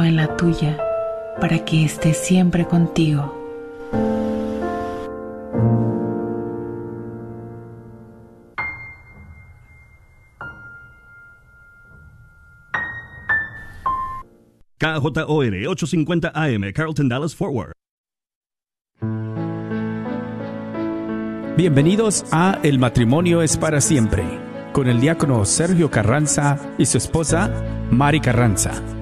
en la tuya, para que esté siempre contigo. KJOR 850 AM, Carlton Dallas Forward. Bienvenidos a El matrimonio es para siempre, con el diácono Sergio Carranza y su esposa Mari Carranza.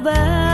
back.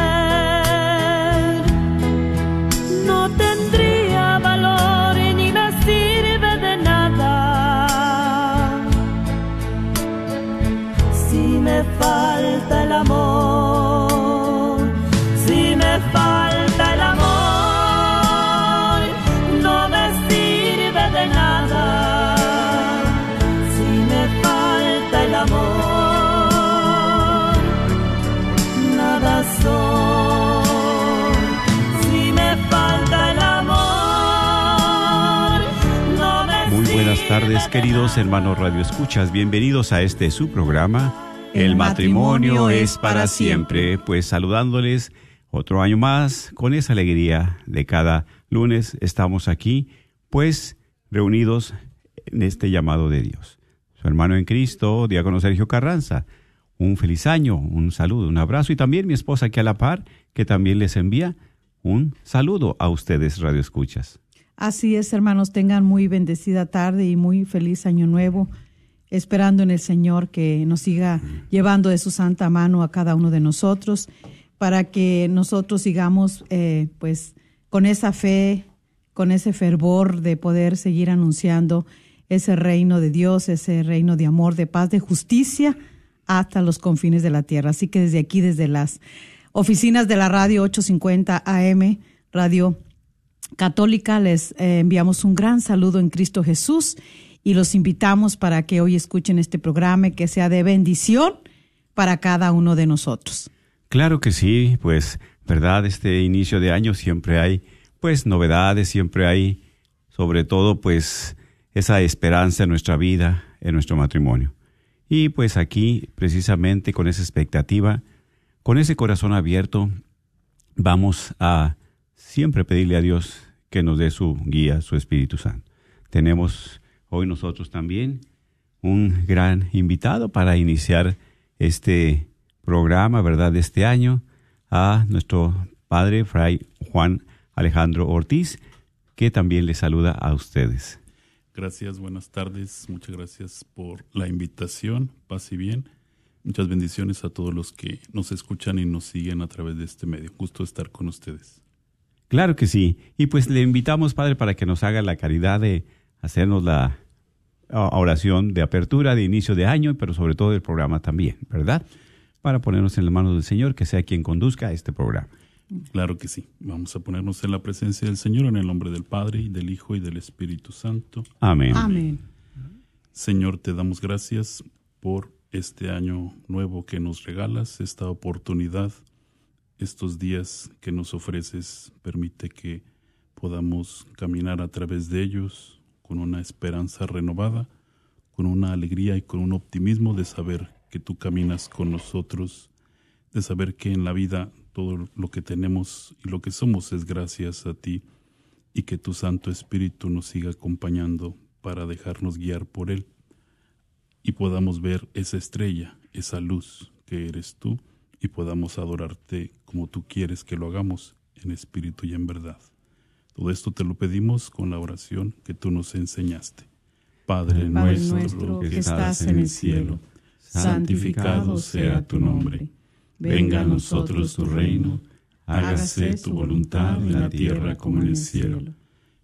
Tardes, de queridos hermanos Radio Escuchas. Bienvenidos a este su programa. El, matrimonio, es para siempre. Pues saludándoles otro año más con esa alegría de cada lunes estamos aquí, pues reunidos en este llamado de Dios. Su hermano en Cristo, diácono Sergio Carranza. Un feliz año, un saludo, un abrazo y también mi esposa aquí a la par, que también les envía un saludo a ustedes, Radio Escuchas. Así es, hermanos, tengan muy bendecida tarde y muy feliz año nuevo, esperando en el Señor que nos siga llevando de su santa mano a cada uno de nosotros, para que nosotros sigamos, eh, pues, con esa fe, con ese fervor de poder seguir anunciando ese reino de Dios, ese reino de amor, de paz, de justicia hasta los confines de la tierra. Así que desde aquí, desde las oficinas de la radio 850 AM, Radio Católica, les eh, enviamos un gran saludo en Cristo Jesús y los invitamos para que hoy escuchen este programa que sea de bendición para cada uno de nosotros. Claro que sí, pues ¿verdad? Este inicio de año siempre hay, pues, novedades, siempre hay, sobre todo, pues, esa esperanza en nuestra vida, en nuestro matrimonio. Y pues aquí, precisamente con esa expectativa, con ese corazón abierto, vamos a siempre pedirle a Dios que nos dé su guía, su Espíritu Santo. Tenemos hoy nosotros también un gran invitado para iniciar este programa, ¿verdad?, de este año, a nuestro padre, Fray Juan Alejandro Ortiz, que también le saluda a ustedes. Gracias, buenas tardes. Muchas gracias por la invitación. Paz y bien. Muchas bendiciones a todos los que nos escuchan y nos siguen a través de este medio. Gusto estar con ustedes. Claro que sí. Y pues le invitamos, Padre, para que nos haga la caridad de hacernos la oración de apertura, de inicio de año, pero sobre todo del programa también, ¿verdad? Para ponernos en las manos del Señor, que sea quien conduzca este programa. Claro que sí. Vamos a ponernos en la presencia del Señor en el nombre del Padre y del Hijo y del Espíritu Santo. Amén. Amén. Señor, te damos gracias por este año nuevo que nos regalas, esta oportunidad, estos días que nos ofreces. Permite que podamos caminar a través de ellos con una esperanza renovada, con una alegría y con un optimismo de saber que tú caminas con nosotros, de saber que en la vida todo lo que tenemos y lo que somos es gracias a ti y que tu Santo Espíritu nos siga acompañando para dejarnos guiar por Él y podamos ver esa estrella, esa luz que eres tú y podamos adorarte como tú quieres que lo hagamos en espíritu y en verdad. Todo esto te lo pedimos con la oración que tú nos enseñaste. Padre, nuestro, que estás en el cielo, santificado sea tu nombre Venga a nosotros tu reino, hágase tu voluntad en la tierra como en el cielo.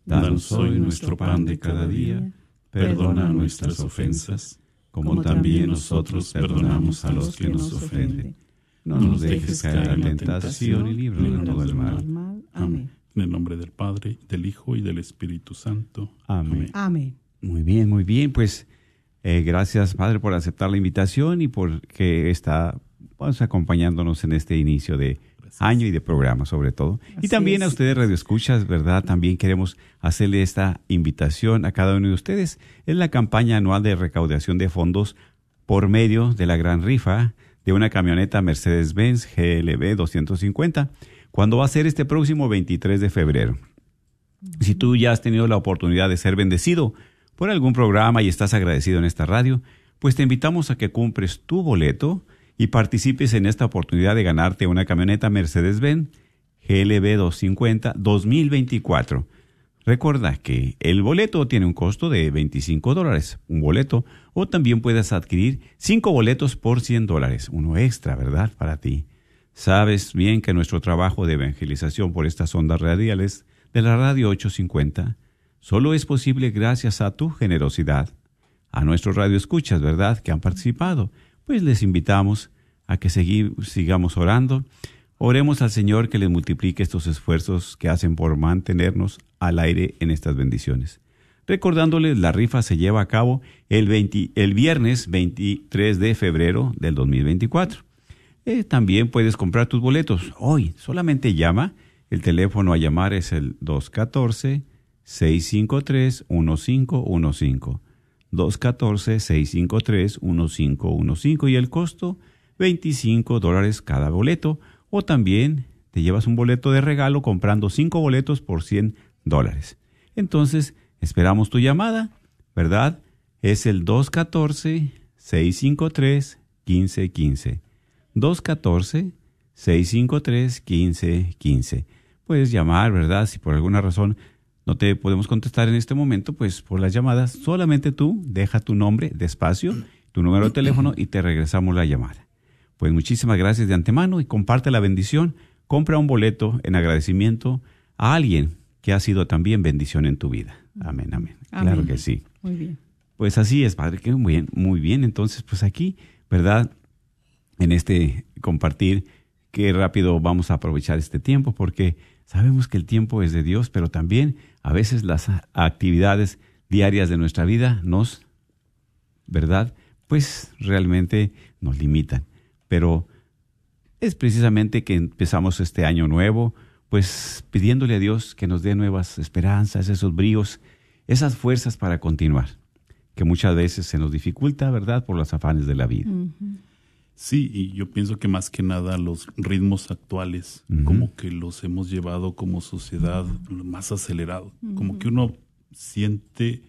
Danos hoy nuestro pan de cada día, perdona nuestras ofensas, como también nosotros perdonamos a los que nos ofenden. No nos dejes caer en la tentación y líbranos de todo el mal. Amén. En el nombre del Padre, del Hijo y del Espíritu Santo. Amén. Amén. Muy bien, muy bien. Pues eh, gracias, Padre, por aceptar la invitación y por que está pues, acompañándonos en este inicio de año y de programa sobre todo. y también a ustedes Radio Escuchas, ¿verdad? También queremos hacerle esta invitación a cada uno de ustedes. Es la campaña anual de recaudación de fondos por medio de la gran rifa de una camioneta Mercedes-Benz GLB 250, cuando va a ser este próximo 23 de febrero. Si tú ya has tenido la oportunidad de ser bendecido por algún programa y estás agradecido en esta radio, pues te invitamos a que cumples tu boleto y participes en esta oportunidad de ganarte una camioneta Mercedes-Benz GLB 250 2024. Recuerda que el boleto tiene un costo de 25 dólares, un boleto, o también puedes adquirir 5 boletos por 100 dólares, uno extra, ¿verdad? Para ti. Sabes bien que nuestro trabajo de evangelización por estas ondas radiales de la radio 850 solo es posible gracias a tu generosidad. A nuestros radioescuchas, ¿verdad?, que han participado pues les invitamos a que sigamos orando. Oremos al Señor que les multiplique estos esfuerzos que hacen por mantenernos al aire en estas bendiciones. Recordándoles, la rifa se lleva a cabo el, viernes 23 de febrero del 2024. Eh, también puedes comprar tus boletos hoy. Solamente llama. El teléfono a llamar es el 214-653-1515. 214-653-1515 y el costo 25 dólares cada boleto o también te llevas un boleto de regalo comprando 5 boletos por 100 dólares. Entonces, esperamos tu llamada, ¿verdad? Es el 214-653-1515. 214-653-1515. Puedes llamar, ¿verdad? Si por alguna razón no te podemos contestar en este momento, pues por las llamadas, solamente tú deja tu nombre despacio, tu número de teléfono y te regresamos la llamada. Pues muchísimas gracias de antemano y comparte la bendición. Compra un boleto en agradecimiento a alguien que ha sido también bendición en tu vida. Amén, amén. Claro que sí. Muy bien. Pues así es, Padre, que muy bien, muy bien. Entonces, pues aquí, ¿verdad? En este compartir, qué rápido vamos a aprovechar este tiempo porque sabemos que el tiempo es de Dios, pero también a veces las actividades diarias de nuestra vida nos, ¿verdad? Pues realmente nos limitan. Pero es precisamente que empezamos este año nuevo, pues pidiéndole a Dios que nos dé nuevas esperanzas, esos bríos, esas fuerzas para continuar, que muchas veces se nos dificulta, ¿verdad?, por los afanes de la vida. Sí, y yo pienso que más que nada los ritmos actuales, como que los hemos llevado como sociedad más acelerado, como que uno siente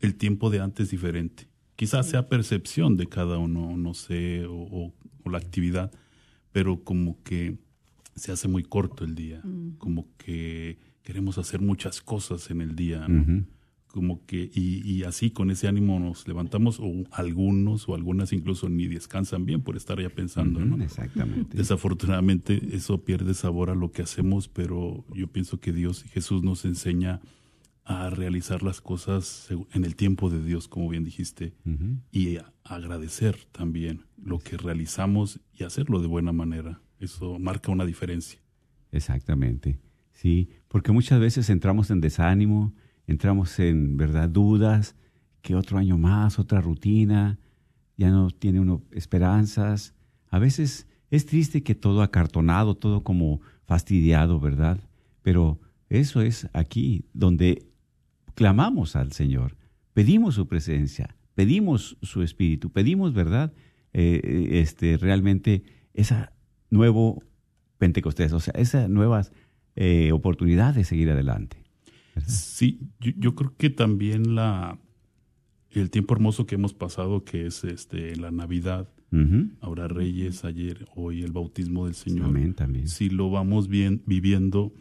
el tiempo de antes diferente. Quizás sea percepción de cada uno, no sé, o, la actividad, pero como que se hace muy corto el día, como que queremos hacer muchas cosas en el día, ¿no? como que y, así con ese ánimo nos levantamos o algunos o algunas incluso ni descansan bien por estar ya pensando ¿no? exactamente. Desafortunadamente eso pierde sabor a lo que hacemos pero yo pienso que Dios y Jesús nos enseña a realizar las cosas en el tiempo de Dios como bien dijiste y agradecer también lo que realizamos y hacerlo de buena manera eso marca una diferencia exactamente sí porque muchas veces entramos en desánimo entramos en, ¿verdad?, dudas, que otro año más, otra rutina, ya no tiene uno esperanzas. A veces es triste que todo acartonado, todo como fastidiado, ¿verdad? Pero eso es aquí donde clamamos al Señor, pedimos su presencia, pedimos su espíritu, pedimos, ¿verdad? Eh, este, realmente esa nuevo Pentecostés, o sea, esa nueva eh, oportunidad de seguir adelante. Sí, yo, creo que también la el tiempo hermoso que hemos pasado, que es este la Navidad, ahora Reyes, ayer, hoy el bautismo del Señor. Amén, también. Si lo vamos bien viviendo,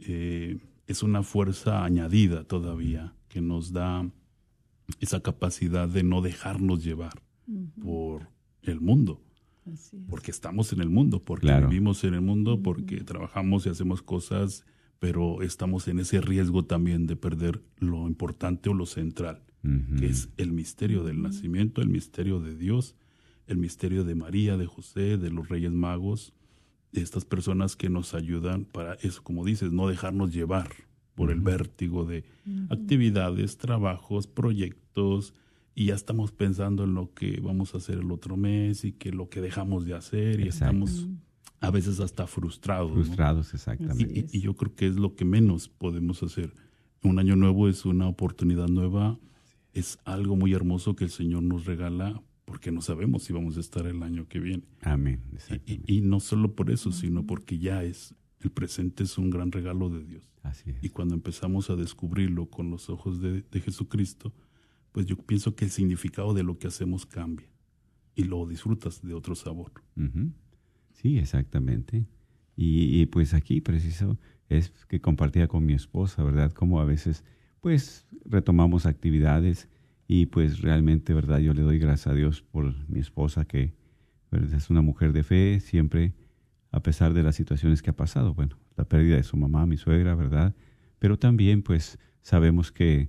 eh, es una fuerza añadida todavía que nos da esa capacidad de no dejarnos llevar por el mundo. Porque estamos en el mundo, porque vivimos en el mundo, porque trabajamos y hacemos cosas pero estamos en ese riesgo también de perder lo importante o lo central, que es el misterio del nacimiento, el misterio de Dios, el misterio de María, de José, de los Reyes Magos, estas personas que nos ayudan para eso, como dices, no dejarnos llevar por el vértigo de actividades, trabajos, proyectos, y ya estamos pensando en lo que vamos a hacer el otro mes y que lo que dejamos de hacer y estamos a veces hasta frustrados. Frustrados, exactamente. Y, yo creo que es lo que menos podemos hacer. Un año nuevo es una oportunidad nueva, es algo muy hermoso que el Señor nos regala porque no sabemos si vamos a estar el año que viene. Amén. Y, no solo por eso, sino porque ya es, el presente es un gran regalo de Dios. Así Y cuando empezamos a descubrirlo con los ojos de, Jesucristo, pues yo pienso que el significado de lo que hacemos cambia y lo disfrutas de otro sabor. Sí, exactamente. Y, pues aquí preciso es que compartía con mi esposa, ¿verdad? Como a veces pues retomamos actividades y pues realmente, ¿verdad? Yo le doy gracias a Dios por mi esposa que es una mujer de fe, siempre a pesar de las situaciones que ha pasado, bueno, la pérdida de su mamá, mi suegra, ¿verdad? Pero también pues sabemos que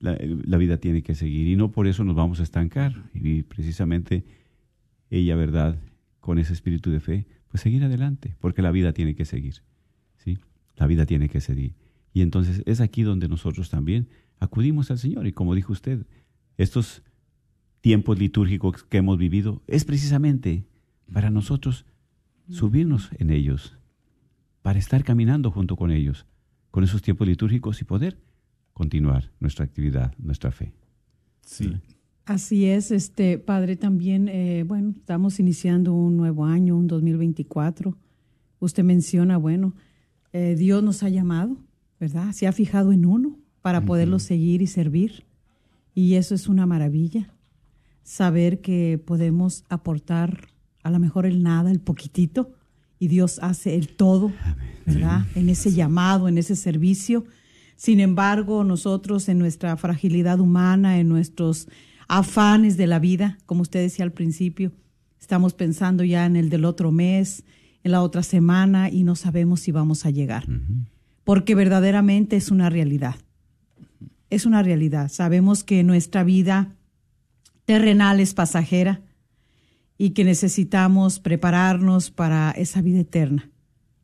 la, la vida tiene que seguir y no por eso nos vamos a estancar. Y precisamente ella, ¿verdad? con ese espíritu de fe, pues seguir adelante, porque la vida tiene que seguir, ¿sí? La vida tiene que seguir. Y entonces es aquí donde nosotros también acudimos al Señor. Y como dijo usted, estos tiempos litúrgicos que hemos vivido es precisamente para nosotros subirnos en ellos, para estar caminando junto con ellos, con esos tiempos litúrgicos y poder continuar nuestra actividad, nuestra fe. Sí. Así es, este padre, también, eh, bueno, estamos iniciando un nuevo año, un 2024. Usted menciona, bueno, eh, Dios nos ha llamado, ¿verdad? Se ha fijado en uno para poderlo seguir y servir. Y eso es una maravilla. Saber que podemos aportar a lo mejor el nada, el poquitito, y Dios hace el todo, ¿verdad? En ese llamado, en ese servicio. Sin embargo, nosotros en nuestra fragilidad humana, en nuestros afanes de la vida, como usted decía al principio. Estamos pensando ya en el del otro mes, en la otra semana y no sabemos si vamos a llegar. Porque verdaderamente es una realidad. Es una realidad. Sabemos que nuestra vida terrenal es pasajera y que necesitamos prepararnos para esa vida eterna,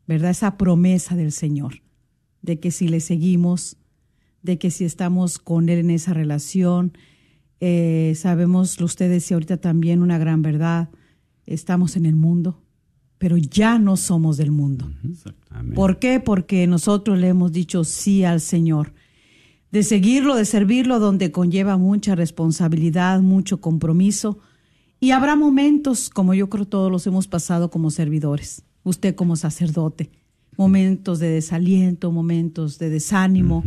¿verdad? Esa promesa del Señor, de que si le seguimos, de que si estamos con Él en esa relación, eh, sabemos, usted decía ahorita también una gran verdad, estamos en el mundo, pero ya no somos del mundo. ¿Por qué? Porque nosotros le hemos dicho sí al Señor. De seguirlo, de servirlo, donde conlleva mucha responsabilidad, mucho compromiso. Y habrá momentos, como yo creo todos los hemos pasado como servidores, usted como sacerdote, momentos de desaliento, momentos de desánimo.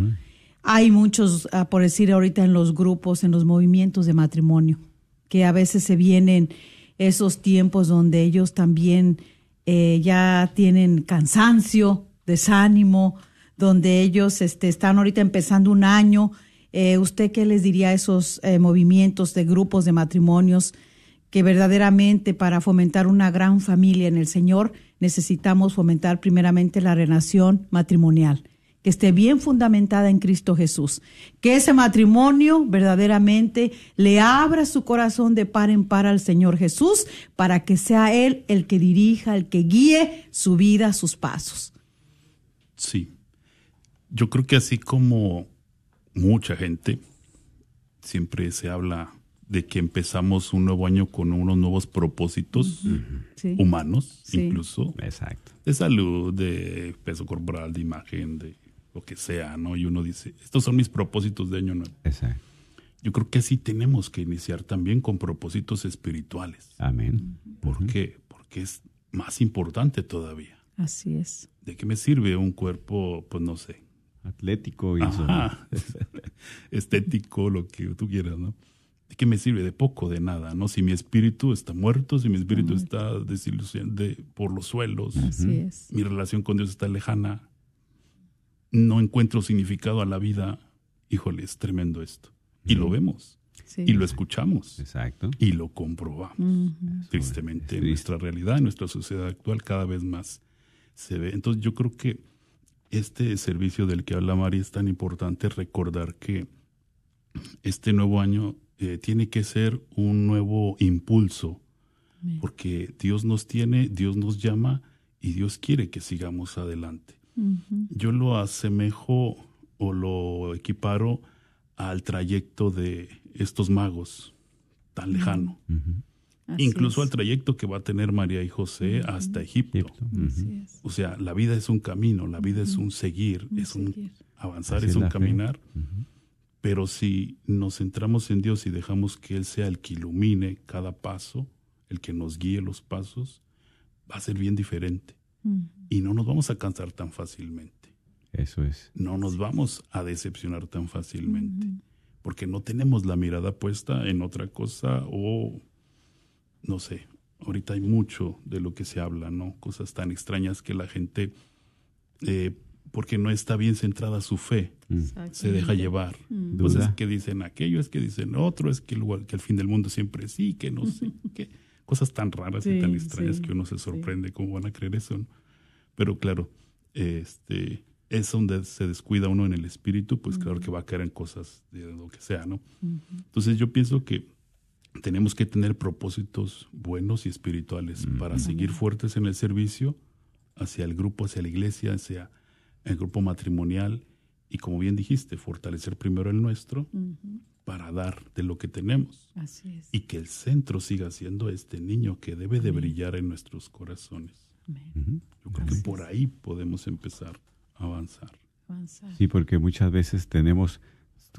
Hay muchos, ah, por decir ahorita en los grupos, en los movimientos de matrimonio, que a veces se vienen esos tiempos donde ellos también eh, ya tienen cansancio, desánimo, donde ellos este, están ahorita empezando un año. Eh, ¿Usted qué les diría a esos eh, movimientos de grupos de matrimonios que verdaderamente para fomentar una gran familia en el Señor necesitamos fomentar primeramente la relación matrimonial? que esté bien fundamentada en Cristo Jesús, que ese matrimonio verdaderamente le abra su corazón de par en par al Señor Jesús para que sea Él el que dirija, el que guíe su vida, sus pasos. Sí. Yo creo que así como mucha gente, siempre se habla de que empezamos un nuevo año con unos nuevos propósitos Sí. humanos, Sí. incluso Exacto. de salud, de peso corporal, de imagen, de lo que sea, ¿no? Y uno dice, estos son mis propósitos de año nuevo. Exacto. Yo creo que así tenemos que iniciar también con propósitos espirituales. Amén. ¿Por qué? Porque es más importante todavía. Así es. ¿De qué me sirve un cuerpo, pues no sé, Atlético y. Ajá. estético, lo que tú quieras, ¿no? ¿De qué me sirve? De poco, de nada, ¿no? Si mi espíritu está muerto, si mi espíritu está desilusión de, por los suelos, Así es. mi relación con Dios está lejana, no encuentro significado a la vida, híjole, es tremendo esto. Y lo vemos, Sí. y lo escuchamos, Exacto. y lo comprobamos. Tristemente, es en nuestra realidad, en nuestra sociedad actual, cada vez más se ve. Entonces yo creo que este servicio del que habla María es tan importante recordar que este nuevo año eh, tiene que ser un nuevo impulso, Amén. porque Dios nos tiene, Dios nos llama y Dios quiere que sigamos adelante. Yo lo asemejo o lo equiparo al trayecto de estos magos tan lejano, Así incluso es. al trayecto que va a tener María y José hasta Egipto. Egipto. Así es. O sea, la vida es un camino, la vida es un seguir, Un es un seguir. avanzar, Así es un caminar. Pero si nos centramos en Dios y dejamos que Él sea el que ilumine cada paso, el que nos guíe los pasos, va a ser bien diferente. Y no nos vamos a cansar tan fácilmente. Eso es. No nos vamos a decepcionar tan fácilmente. Porque no tenemos la mirada puesta en otra cosa o, no sé, ahorita hay mucho de lo que se habla, ¿no? Cosas tan extrañas que la gente, eh, porque no está bien centrada su fe, se deja llevar. Cosas Duda. que dicen aquello, es que dicen otro, es que el, lugar- que el fin del mundo siempre sí, que no sé qué. Cosas tan raras y tan extrañas sí, que uno se sí. sorprende cómo van a creer eso. ¿no? Pero claro, este, es donde se descuida uno en el espíritu, pues claro que va a caer en cosas de lo que sea, ¿no? Entonces yo pienso que tenemos que tener propósitos buenos y espirituales para seguir fuertes en el servicio hacia el grupo, hacia la iglesia, hacia el grupo matrimonial y como bien dijiste, fortalecer primero el nuestro para dar de lo que tenemos Así es. y que el centro siga siendo este niño que debe de brillar en nuestros corazones. Amén. Yo creo que por ahí podemos empezar a avanzar. Avanzar. Sí, porque muchas veces tenemos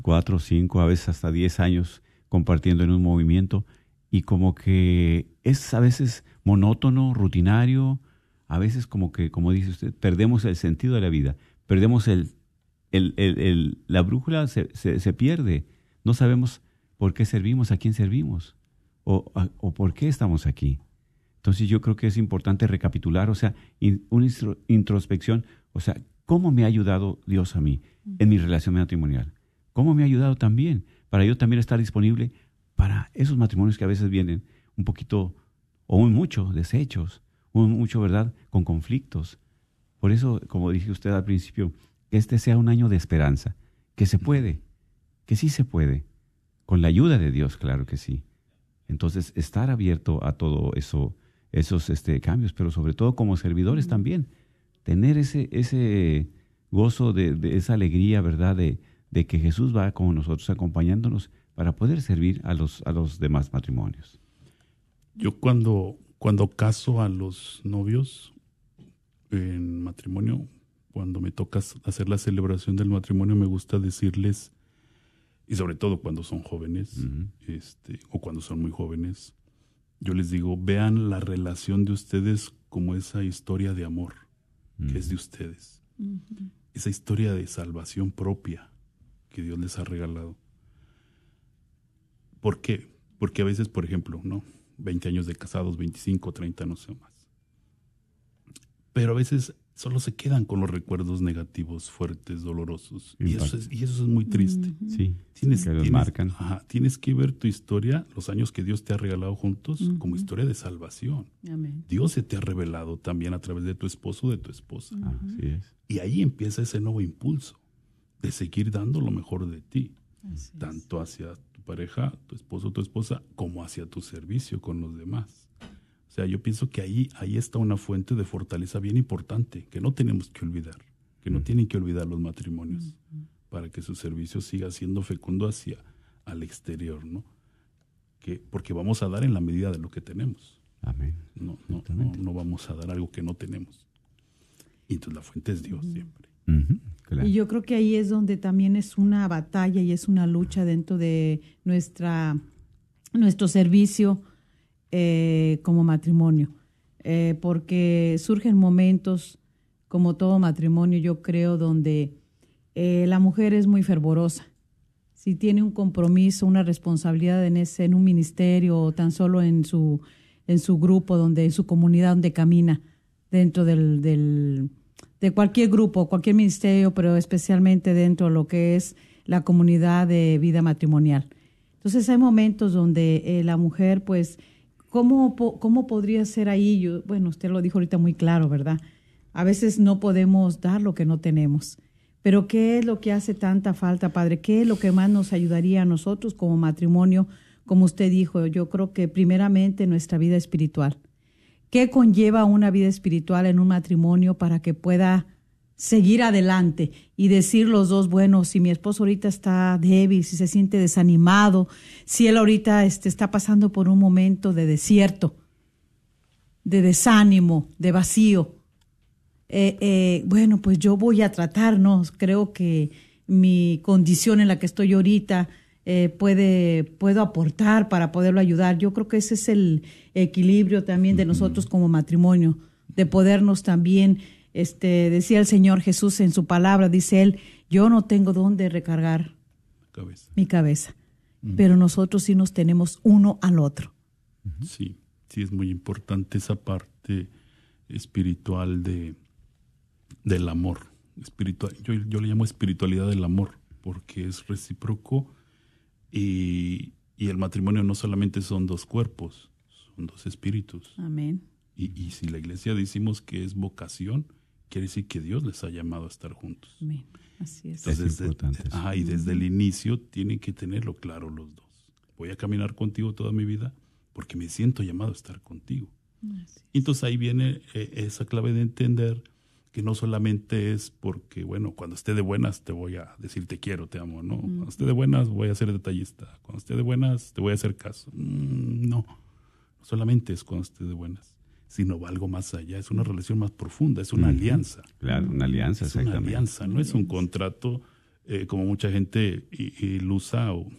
cuatro, cinco, a veces hasta diez años compartiendo en un movimiento y como que es a veces monótono, rutinario, a veces como que, como dice usted, perdemos el sentido de la vida, perdemos el, el, el- la brújula se, se, pierde, no sabemos por qué servimos, a quién servimos o, o por qué estamos aquí. Entonces yo creo que es importante recapitular, o sea, una introspección, o sea, ¿cómo me ha ayudado Dios a mí en mi relación matrimonial? ¿Cómo me ha ayudado también para yo también estar disponible para esos matrimonios que a veces vienen un poquito o un mucho deshechos, un mucho, ¿verdad?, con conflictos. Por eso, como dije usted al principio, que este sea un año de esperanza, que se puede, que sí se puede, con la ayuda de Dios, claro que sí. Entonces, estar abierto a todo eso, esos este, cambios, pero sobre todo como servidores también, tener ese, ese gozo de, de esa alegría, ¿verdad?, de, de que Jesús va con nosotros acompañándonos para poder servir a los, a los demás matrimonios. Yo cuando, Cuando caso a los novios en matrimonio, cuando me toca hacer la celebración del matrimonio, me gusta decirles, y sobre todo cuando son jóvenes, este, o cuando son muy jóvenes, yo les digo, vean la relación de ustedes como esa historia de amor que es de ustedes. Esa historia de salvación propia que Dios les ha regalado. ¿Por qué? Porque a veces, por ejemplo, ¿no? 20 años de casados, 25, 30, no sé más. Pero a veces solo se quedan con los recuerdos negativos, fuertes, dolorosos. Y eso, es, y eso es muy triste. Sí, Tienes, que los tienes- marcan. ajá, tienes que ver tu historia, los años que Dios te ha regalado juntos, como historia de salvación. Amén. Dios se te ha revelado también a través de tu esposo o de tu esposa. Así es. Y ahí empieza ese nuevo impulso de seguir dando lo mejor de ti, Así es. tanto hacia tu pareja, tu esposo o tu esposa, como hacia tu servicio con los demás. O sea, yo pienso que ahí, ahí está una fuente de fortaleza bien importante, que no tenemos que olvidar, que no tienen que olvidar los matrimonios, para que su servicio siga siendo fecundo hacia al exterior, ¿no? Que, porque vamos a dar en la medida de lo que tenemos. Amén. No, no, no, no vamos a dar algo que no tenemos. Y entonces la fuente es Dios siempre. Y yo creo que ahí es donde también es una batalla y es una lucha dentro de nuestra nuestro servicio eh, como matrimonio, Eh, porque surgen momentos, como todo matrimonio, yo creo, donde eh, la mujer es muy fervorosa. Si tiene un compromiso, una responsabilidad en ese, en un ministerio o tan solo en su, en su grupo, donde, en su comunidad donde camina, dentro del, de cualquier grupo, cualquier ministerio, pero especialmente dentro de lo que es la comunidad de vida matrimonial. Entonces hay momentos donde eh, la mujer, pues, ¿cómo, ¿cómo podría ser ahí? Bueno, usted lo dijo ahorita muy claro, ¿verdad? A veces no podemos dar lo que no tenemos. Pero ¿qué es lo que hace tanta falta, Padre? ¿Qué es lo que más nos ayudaría a nosotros como matrimonio? Como usted dijo, yo creo que primeramente nuestra vida espiritual. ¿Qué conlleva una vida espiritual en un matrimonio para que pueda seguir adelante y decir los dos, bueno, si mi esposo ahorita está débil, si se siente desanimado, si él ahorita este, está pasando por un momento de desierto, de desánimo, de vacío, eh, eh, bueno, pues yo voy a tratarnos. Creo que mi condición en la que estoy ahorita eh, puede, puedo aportar para poderlo ayudar. Yo creo que ese es el equilibrio también de nosotros como matrimonio, de podernos también, este, decía el Señor Jesús en su palabra, dice él, yo no tengo dónde recargar Cabeza. mi cabeza, pero nosotros sí nos tenemos uno al otro. Sí, sí es muy importante esa parte espiritual de del amor. Espiritual, yo, yo le llamo espiritualidad del amor, porque es recíproco y, y el matrimonio no solamente son dos cuerpos, son dos espíritus. Amén. Y, y si la iglesia decimos que es vocación, quiere decir que Dios les ha llamado a estar juntos. Amén. Así es. Es importante desde, ajá, y desde el inicio tienen que tenerlo claro los dos. Voy a caminar contigo toda mi vida porque me siento llamado a estar contigo. Y Entonces ahí viene eh, esa clave de entender que no solamente es porque, bueno, cuando esté de buenas te voy a decir te quiero, te amo, ¿no? Cuando esté de buenas voy a ser detallista, cuando esté de buenas te voy a hacer caso. Mm, no, no solamente es cuando esté de buenas, sino va algo más allá, es una relación más profunda, es una alianza. Claro, una alianza, Es una exactamente. alianza, no es un contrato eh, como mucha gente ilusa o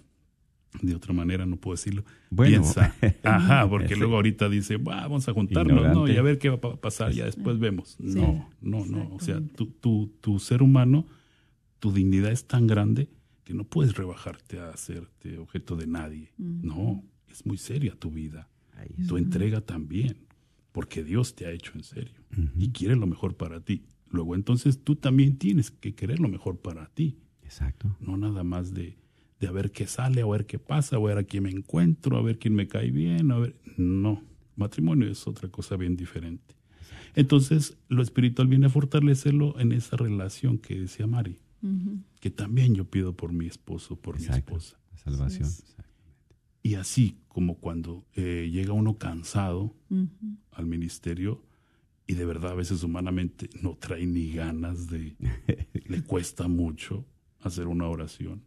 de otra manera, no puedo decirlo. Bueno. Piensa. Ajá, porque Ese- luego ahorita dice, "Va, vamos a juntarnos, ¿no? Y a ver qué va a pasar, ya después vemos. Sí, No, no, no. O sea, tu, tu, tu ser humano, tu dignidad es tan grande que no puedes rebajarte a hacerte objeto de nadie. No, es muy seria tu vida. Tu entrega también, porque Dios te ha hecho en serio y quiere lo mejor para ti. Luego entonces tú también tienes que querer lo mejor para ti, Exacto. no nada más de, de a ver qué sale, a ver qué pasa, a ver a quién me encuentro, a ver quién me cae bien, a ver... No, matrimonio es otra cosa bien diferente. Entonces, lo espiritual viene a fortalecerlo en esa relación que decía Mari, que también yo pido por mi esposo, por mi esposa. La salvación. Y así como cuando eh, llega uno cansado al ministerio y de verdad a veces humanamente no trae ni ganas de, le cuesta mucho hacer una oración.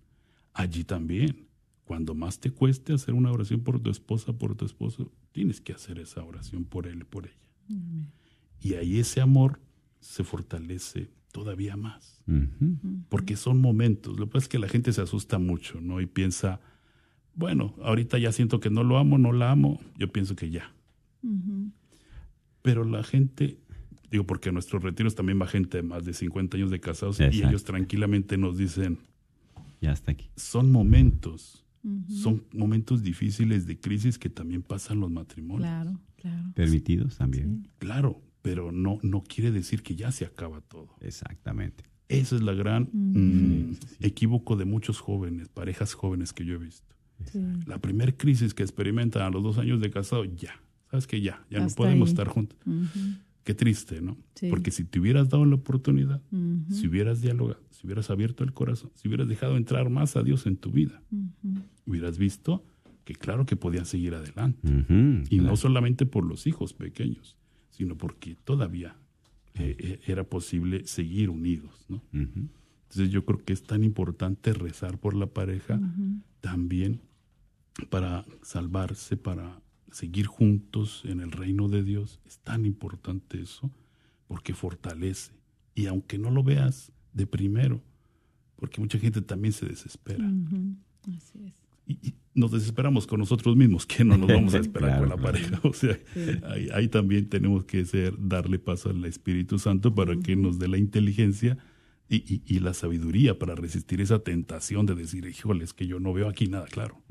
Allí también, cuando más te cueste hacer una oración por tu esposa, por tu esposo, tienes que hacer esa oración por él, por ella. Y ahí ese amor se fortalece todavía más. Porque son momentos. Lo que pasa es que la gente se asusta mucho, ¿no? Y piensa, bueno, ahorita ya siento que no lo amo, no la amo, yo pienso que ya. Pero la gente, digo, porque a nuestros retiros también va gente de más de 50 años de casados y ellos tranquilamente nos dicen, ya está aquí. Son momentos, son momentos difíciles de crisis que también pasan los matrimonios. Claro, claro. Permitidos también. Claro, pero no, no quiere decir que ya se acaba todo. Exactamente. Ese es la gran mm, equívoco de muchos jóvenes, parejas jóvenes que yo he visto. La primer crisis que experimentan a los dos años de casado, ya, sabes que ya, ya no podemos estar juntos. Qué triste, ¿no? Porque si te hubieras dado la oportunidad, si hubieras dialogado, si hubieras abierto el corazón, si hubieras dejado entrar más a Dios en tu vida, hubieras visto que claro que podían seguir adelante. y no solamente por los hijos pequeños, sino porque todavía eh, eh, era posible seguir unidos, ¿no? Entonces yo creo que es tan importante rezar por la pareja también para salvarse, para seguir juntos en el reino de Dios. Es tan importante eso porque fortalece. Y aunque no lo veas de primero, porque mucha gente también se desespera. Así es. Y, nos desesperamos con nosotros mismos, que no nos vamos a esperar con la pareja. O sea, ahí, también tenemos que ser, darle paso al Espíritu Santo para que nos dé la inteligencia y, la sabiduría para resistir esa tentación de decir, híjoles, que yo no veo aquí nada claro.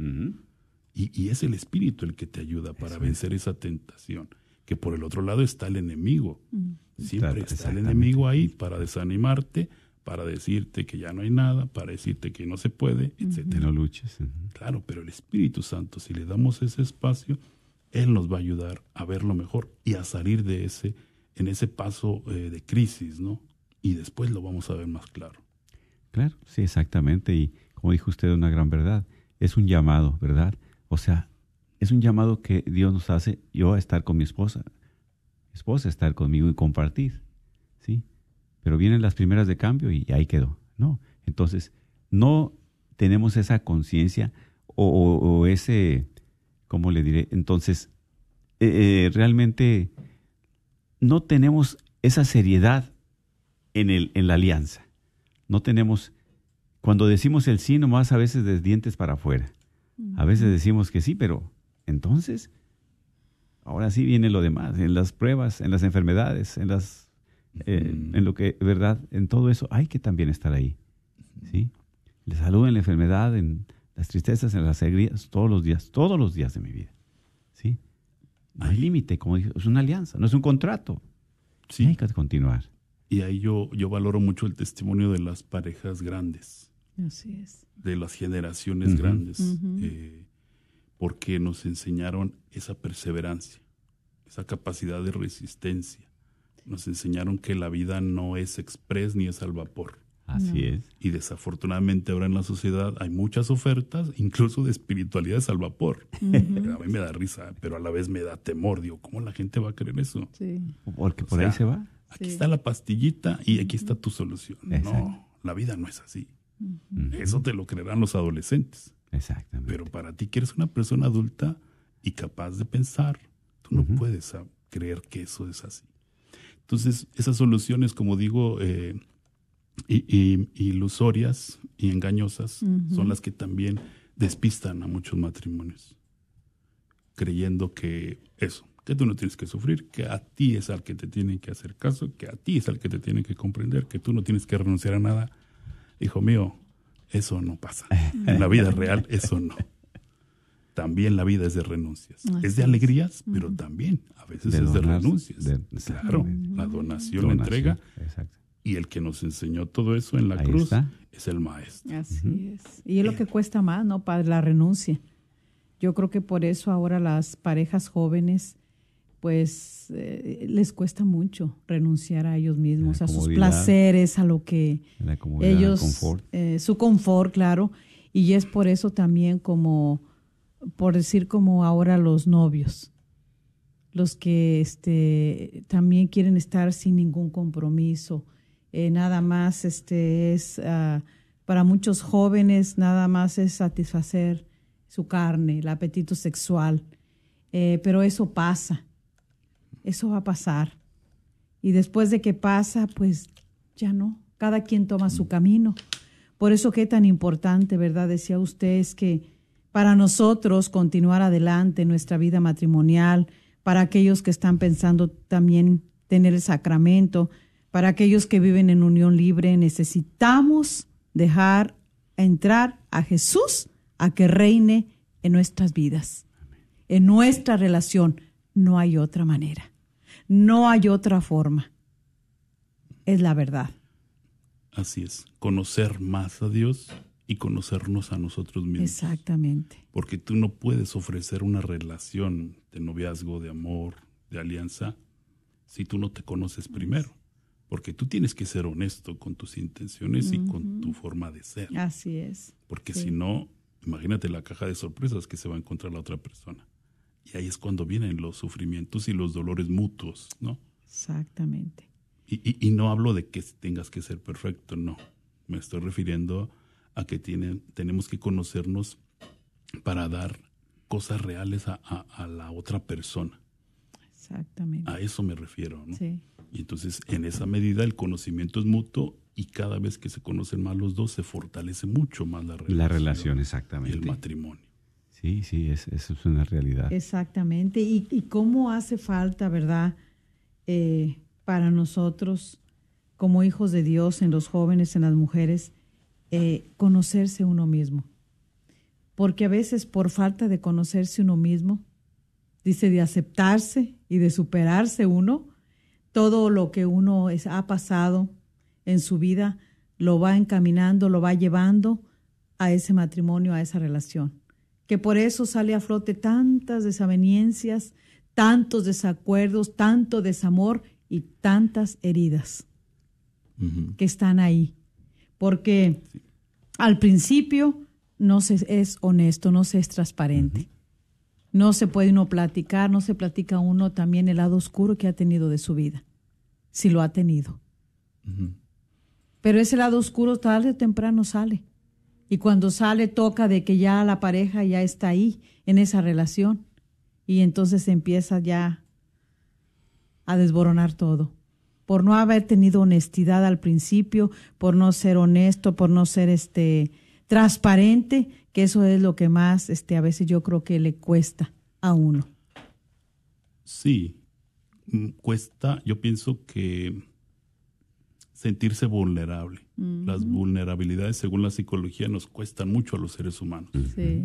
Y, es el Espíritu el que te ayuda para vencer esa tentación. Que por el otro lado está el enemigo. Mm. Siempre está el enemigo ahí para desanimarte, para decirte que ya no hay nada, para decirte que no se puede, etcétera. No luches. Claro, pero el Espíritu Santo, si le damos ese espacio, Él nos va a ayudar a ver lo mejor y a salir de ese, en ese paso eh, de crisis, ¿no? Y después lo vamos a ver más claro. Claro, sí, exactamente. Y como dijo usted, una gran verdad. Es un llamado, ¿verdad? O sea, es un llamado que Dios nos hace yo a estar con mi esposa, esposa a estar conmigo y compartir, ¿sí? Pero vienen las primeras de cambio y ahí quedó, ¿no? Entonces, no tenemos esa conciencia o, ese, ¿cómo le diré? Entonces, eh, eh, realmente no tenemos esa seriedad en, el, en la alianza. No tenemos, cuando decimos el sí, nomás a veces de dientes para afuera. A veces decimos que sí, pero entonces, ahora sí viene lo demás, en las pruebas, en las enfermedades, en las, eh, en lo que, verdad, en todo eso hay que también estar ahí, ¿sí? La salud en la enfermedad, en las tristezas, en las alegrías, todos los días, todos los días de mi vida, ¿sí? No hay límite, como dije, es una alianza, no es un contrato. Sí. Hay que continuar. Y ahí yo, yo valoro mucho el testimonio de las parejas grandes Así es. de las generaciones grandes, eh, porque nos enseñaron esa perseverancia, esa capacidad de resistencia. Nos enseñaron que la vida no es express ni es al vapor. Así es. Y desafortunadamente ahora en la sociedad hay muchas ofertas, incluso de espiritualidades al vapor. A mí me da risa, pero a la vez me da temor. Digo, ¿cómo la gente va a creer eso? Sí. Porque por ahí se va. Aquí está la pastillita y aquí está tu solución. No, la vida no es así. Eso te lo creerán los adolescentes. Exactamente. Pero para ti que eres una persona adulta y capaz de pensar, tú no puedes creer que eso es así. Entonces, esas soluciones, como digo, eh, ilusorias y engañosas son las que también despistan a muchos matrimonios, creyendo que eso, que tú no tienes que sufrir, que a ti es al que te tienen que hacer caso, que a ti es al que te tienen que comprender, que tú no tienes que renunciar a nada Hijo mío, eso no pasa. En la vida real, eso no. También la vida es de renuncias. es de alegrías, pero también a veces es de renuncias. claro, la donación, la entrega. Y el que nos enseñó todo eso en la cruz es el maestro. Así es. Y es lo que cuesta más, ¿no, Padre? La renuncia. Yo creo que por eso ahora las parejas jóvenes pues eh, les cuesta mucho renunciar a ellos mismos, a sus placeres, a lo que ellos, eh, su confort, claro, y es por eso también como, por decir como ahora los novios, los que este, también quieren estar sin ningún compromiso, eh, nada más este es, ah, para muchos jóvenes, nada más es satisfacer su carne, el apetito sexual. Pero eso pasa, eso va a pasar. Y después de que pasa, pues ya no, cada quien toma su camino. Por eso qué tan importante, ¿verdad? Decía usted, es que para nosotros continuar adelante nuestra vida matrimonial, para aquellos que están pensando también tener el sacramento, para aquellos que viven en unión libre, necesitamos dejar entrar a Jesús a que reine en nuestras vidas, en nuestra relación. No hay otra manera, no hay otra forma. Es la verdad. Así es, conocer más a Dios y conocernos a nosotros mismos. Exactamente. Porque tú no puedes ofrecer una relación de noviazgo, de amor, de alianza, si tú no te conoces primero. Porque tú tienes que ser honesto con tus intenciones y con tu forma de ser. Así es. Porque si no, imagínate la caja de sorpresas que se va a encontrar la otra persona. Y ahí es cuando vienen los sufrimientos y los dolores mutuos, ¿no? Exactamente. Y, y, no hablo de que tengas que ser perfecto, no. Me estoy refiriendo a que tienen, tenemos que conocernos para dar cosas reales a, a, la otra persona. Exactamente. A eso me refiero, ¿no? Sí. Y entonces, en esa medida, el conocimiento es mutuo y cada vez que se conocen más los dos, se fortalece mucho más la relación. La relación, exactamente. Y el matrimonio. Sí, sí, es, es una realidad. Exactamente. Y, y cómo hace falta, ¿verdad? Eh, para nosotros, como hijos de Dios, en los jóvenes, en las mujeres, eh, conocerse uno mismo. Porque a veces por falta de conocerse uno mismo, dice de aceptarse y de superarse uno, todo lo que uno ha pasado en su vida lo va encaminando, lo va llevando a ese matrimonio, a esa relación. Que por eso sale a flote tantas desavenencias, tantos desacuerdos, tanto desamor y tantas heridas que están ahí. Porque al principio no se es honesto, no se es transparente. No se puede uno platicar, no se platica uno también el lado oscuro que ha tenido de su vida, si lo ha tenido. Pero ese lado oscuro tarde o temprano sale. Y cuando sale toca de que ya la pareja ya está ahí, en esa relación. Y entonces empieza ya a desboronar todo. Por no haber tenido honestidad al principio, por no ser honesto, por no ser este transparente, que eso es lo que más este a veces yo creo que le cuesta a uno. Sí, mm, cuesta, yo pienso que sentirse vulnerable. Las vulnerabilidades, según la psicología, nos cuestan mucho a los seres humanos. Sí.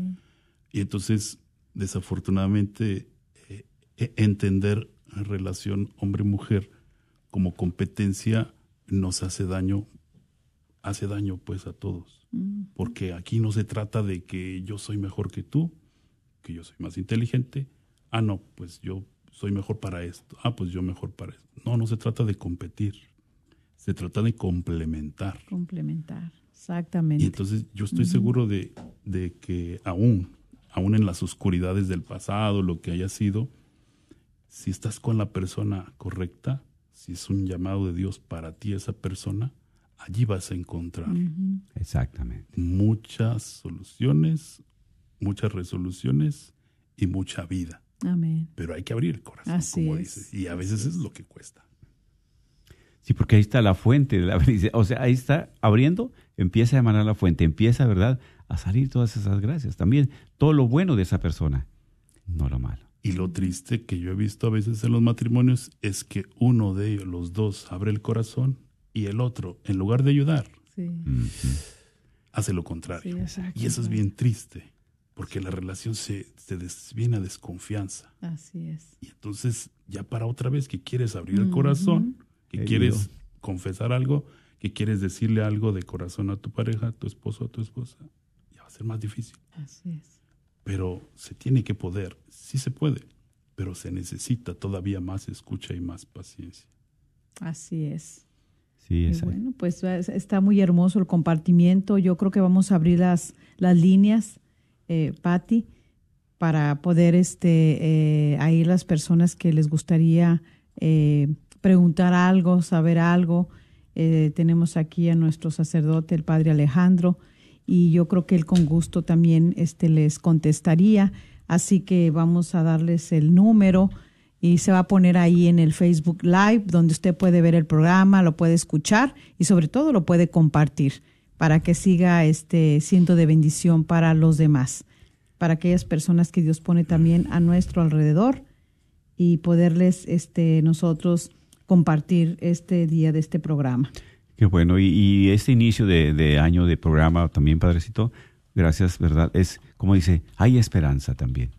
Y entonces, desafortunadamente, eh, e, entender relación hombre-mujer como competencia nos hace daño, hace daño pues a todos. Porque aquí no se trata de que yo soy mejor que tú, que yo soy más inteligente. Ah, no, pues yo soy mejor para esto. Ah, pues yo mejor para esto. No, no se trata de competir. Se trata de complementar. Complementar, exactamente. Y entonces yo estoy seguro de, de que aún, aún en las oscuridades del pasado, lo que haya sido, si estás con la persona correcta, si es un llamado de Dios para ti esa persona, allí vas a encontrar Exactamente. muchas soluciones, muchas resoluciones y mucha vida. Amén. Pero hay que abrir el corazón, Así como es. dices. Y a veces es lo que cuesta. Sí, porque ahí está la fuente de la felicidad. O sea, ahí está abriendo, empieza a emanar la fuente, empieza, ¿verdad?, a salir todas esas gracias. También todo lo bueno de esa persona, no lo malo. Y lo triste que yo he visto a veces en los matrimonios es que uno de ellos, los dos, abre el corazón y el otro, en lugar de ayudar, Sí. hace lo contrario. Sí, y eso es bien triste, porque la relación se, se des- viene a desconfianza. Así es. Y entonces, ya para otra vez que quieres abrir el corazón, que Herido. quieres confesar algo, que quieres decirle algo de corazón a tu pareja, a tu esposo, a tu esposa, ya va a ser más difícil. Así es. Pero se tiene que poder, sí se puede, pero se necesita todavía más escucha y más paciencia. Así es. Sí, Y bueno, pues es- está muy hermoso el compartimiento. Yo creo que vamos a abrir las, las líneas, eh, Patti, para poder este, eh, ahí las personas que les gustaría eh, preguntar algo, saber algo. Eh, tenemos aquí a nuestro sacerdote, el padre Alejandro, y yo creo que él con gusto también este, les contestaría. Así que vamos a darles el número y se va a poner ahí en el Facebook Live, donde usted puede ver el programa, lo puede escuchar y sobre todo lo puede compartir para que siga este siendo de bendición para los demás, para aquellas personas que Dios pone también a nuestro alrededor y poderles este nosotros compartir este día de este programa. Qué bueno. Y, este inicio de, año de programa también, Padrecito, gracias, ¿verdad? Es como dice, hay esperanza también.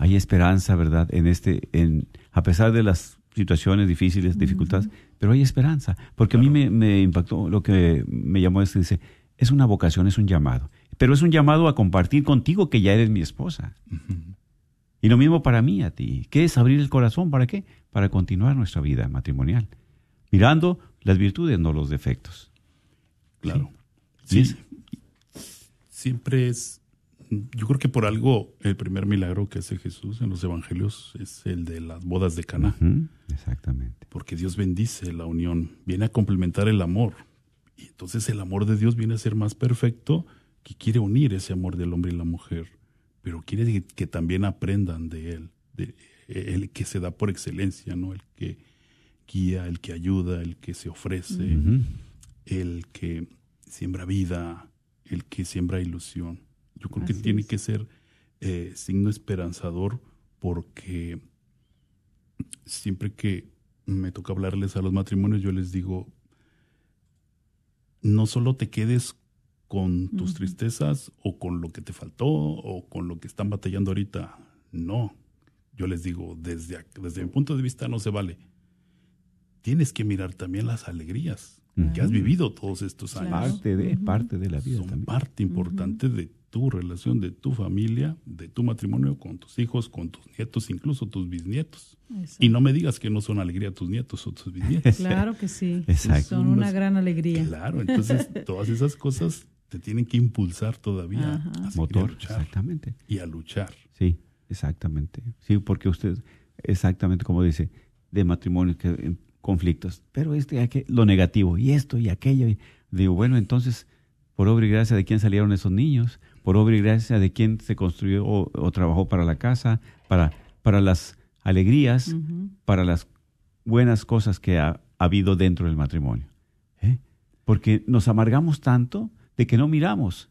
Hay esperanza, ¿verdad? En este, en, a pesar de las situaciones difíciles, dificultades, pero hay esperanza. Porque a mí me, impactó lo que me llamó es que dice, es una vocación, es un llamado. Pero es un llamado a compartir contigo que ya eres mi esposa. Y lo mismo para mí, a ti. ¿Qué es abrir el corazón? ¿Para qué? Para continuar nuestra vida matrimonial. Mirando las virtudes, no los defectos. Claro. Sí. Siempre es. Yo creo que por algo el primer milagro que hace Jesús en los evangelios es el de las bodas de Cana. Exactamente. Porque Dios bendice la unión, viene a complementar el amor. Y entonces el amor de Dios viene a ser más perfecto, que quiere unir ese amor del hombre y la mujer, pero quiere que, también aprendan de él, de, el que se da por excelencia, ¿no? El que guía, el que ayuda, el que se ofrece, el que siembra vida, el que siembra ilusión. Yo creo que tiene que ser eh, signo esperanzador porque siempre que me toca hablarles a los matrimonios, yo les digo, no solo te quedes con tus tristezas o con lo que te faltó o con lo que están batallando ahorita. No, yo les digo, desde, desde mi punto de vista no se vale tienes que mirar también las alegrías que has vivido todos estos años. Parte de, parte de la vida. Son parte importante de tu relación, de tu familia, de tu matrimonio con tus hijos, con tus nietos, incluso tus bisnietos. Y no me digas que no son alegría tus nietos o tus bisnietos. Claro que sí. Son una gran alegría. Claro, entonces todas esas cosas te tienen que impulsar todavía a motor, exactamente. Y a luchar. Sí, exactamente. Sí, porque usted, exactamente como dice, de matrimonio que conflictos, pero este, lo negativo, y esto y aquello. Y digo, bueno, entonces, por obra y gracia de quién salieron esos niños, por obra y gracia de quién se construyó o, trabajó para la casa, para, para las alegrías, para las buenas cosas que ha, habido dentro del matrimonio. ¿eh? Porque nos amargamos tanto de que no miramos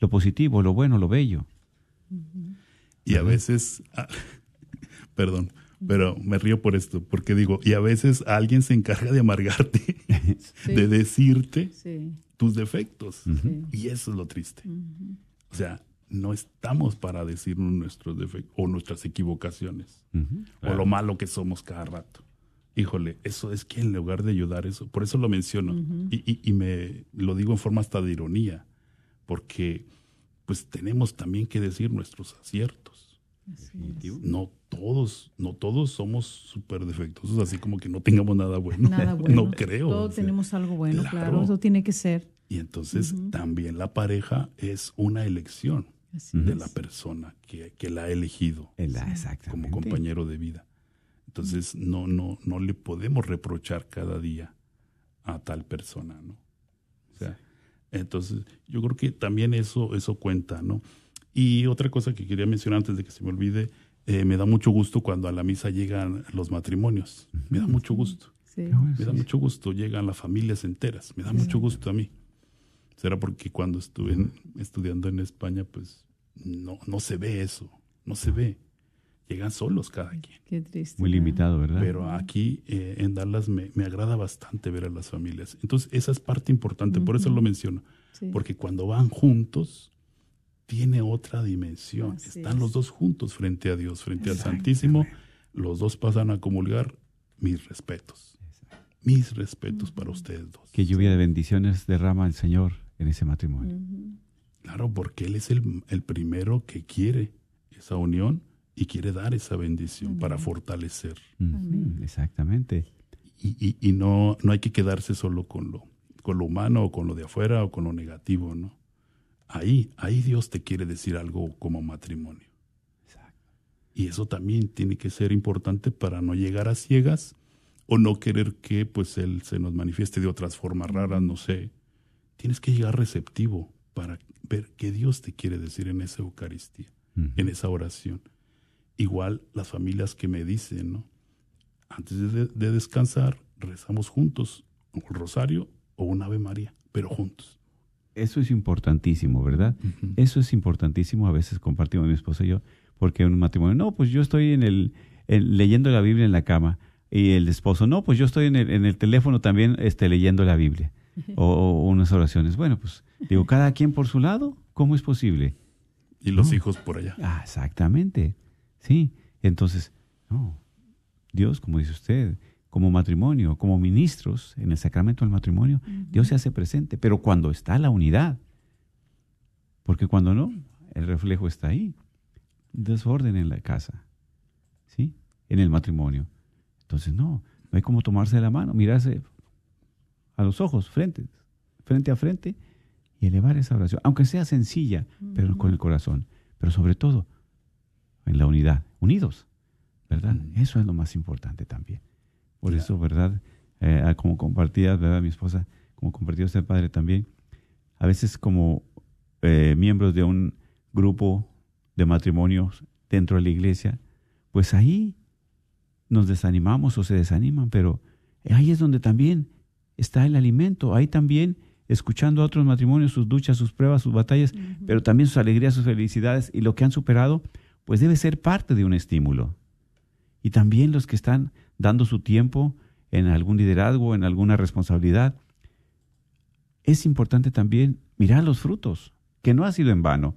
lo positivo, lo bueno, lo bello. Y a veces, ah, perdón, pero me río por esto, porque digo, y a veces alguien se encarga de amargarte, de decirte tus defectos. Y eso es lo triste. O sea, no estamos para decirnos nuestros defectos o nuestras equivocaciones o lo malo que somos cada rato. Híjole, eso es que en lugar de ayudar eso, por eso lo menciono y, y, me lo digo en forma hasta de ironía, porque pues tenemos también que decir nuestros aciertos no todos, no todos somos súper defectuosos, así como que no tengamos nada bueno. no creo. Todos tenemos algo bueno, claro. Eso tiene que ser. Y entonces también la pareja es una elección de la persona que, la ha elegido como compañero de vida. Entonces no, no, no le podemos reprochar cada día a tal persona, ¿no? O sea, entonces yo creo que también eso, eso cuenta, ¿no? Y otra cosa que quería mencionar antes de que se me olvide, eh, me da mucho gusto cuando a la misa llegan los matrimonios. Me da mucho gusto. Me da mucho gusto. Llegan las familias enteras. Me da mucho gusto a mí. Será porque cuando estuve estudiando en España, pues no, no se ve eso. No se ve. Llegan solos cada quien. Qué triste. Muy limitado, ¿verdad? Pero aquí eh, en Dallas me, me, agrada bastante ver a las familias. Entonces, esa es parte importante. Por eso lo menciono. Porque cuando van juntos, tiene otra dimensión. Están los dos juntos frente a Dios, frente al Santísimo. Los dos pasan a comulgar. Mis respetos. Mis respetos para ustedes dos. Qué lluvia de bendiciones derrama el Señor en ese matrimonio. Claro, porque Él es el, primero que quiere esa unión y quiere dar esa bendición para fortalecer. Exactamente. Y, y, no, no hay que quedarse solo con lo, con lo humano o con lo de afuera o con lo negativo, ¿no? ahí, ahí Dios te quiere decir algo como matrimonio. Y eso también tiene que ser importante para no llegar a ciegas o no querer que pues Él se nos manifieste de otras formas raras, no sé. Tienes que llegar receptivo para, ver qué Dios te quiere decir en esa Eucaristía, en esa oración. Igual las familias que me dicen, ¿no? Antes de, de descansar, rezamos juntos un rosario o un Ave María, pero juntos. Eso es importantísimo, ¿verdad? Eso es importantísimo. A veces compartimos mi esposa y yo, porque en un matrimonio, no, pues yo estoy en el, leyendo la Biblia en la cama. Y el esposo, no, pues yo estoy en el, en el teléfono también este, leyendo la Biblia. O, unas oraciones. Bueno, pues digo, cada quien por su lado, ¿cómo es posible? Y los hijos por allá. Ah, exactamente. Sí. Entonces, no. Dios, como dice usted, como matrimonio, como ministros en el sacramento del matrimonio, Dios se hace presente, pero cuando está la unidad, porque cuando no, el reflejo está ahí, desorden en la casa, ¿sí? En el matrimonio. Entonces, no, no hay como tomarse la mano, mirarse a los ojos, frente, frente a frente, y elevar esa oración, aunque sea sencilla, pero con el corazón, pero sobre todo en la unidad, unidos, ¿verdad? Eso es lo más importante también. Por eso, ¿verdad? Eh, como compartía, ¿verdad? Mi esposa, como compartió este padre también, a veces como eh, miembros de un grupo de matrimonios dentro de la iglesia, pues ahí nos desanimamos o se desaniman, pero ahí es donde también está el alimento, ahí también escuchando a otros matrimonios, sus duchas, sus pruebas, sus batallas, pero también sus alegrías, sus felicidades y lo que han superado, pues debe ser parte de un estímulo. Y también los que están dando su tiempo en algún liderazgo, en alguna responsabilidad, es importante también mirar los frutos, que no ha sido en vano.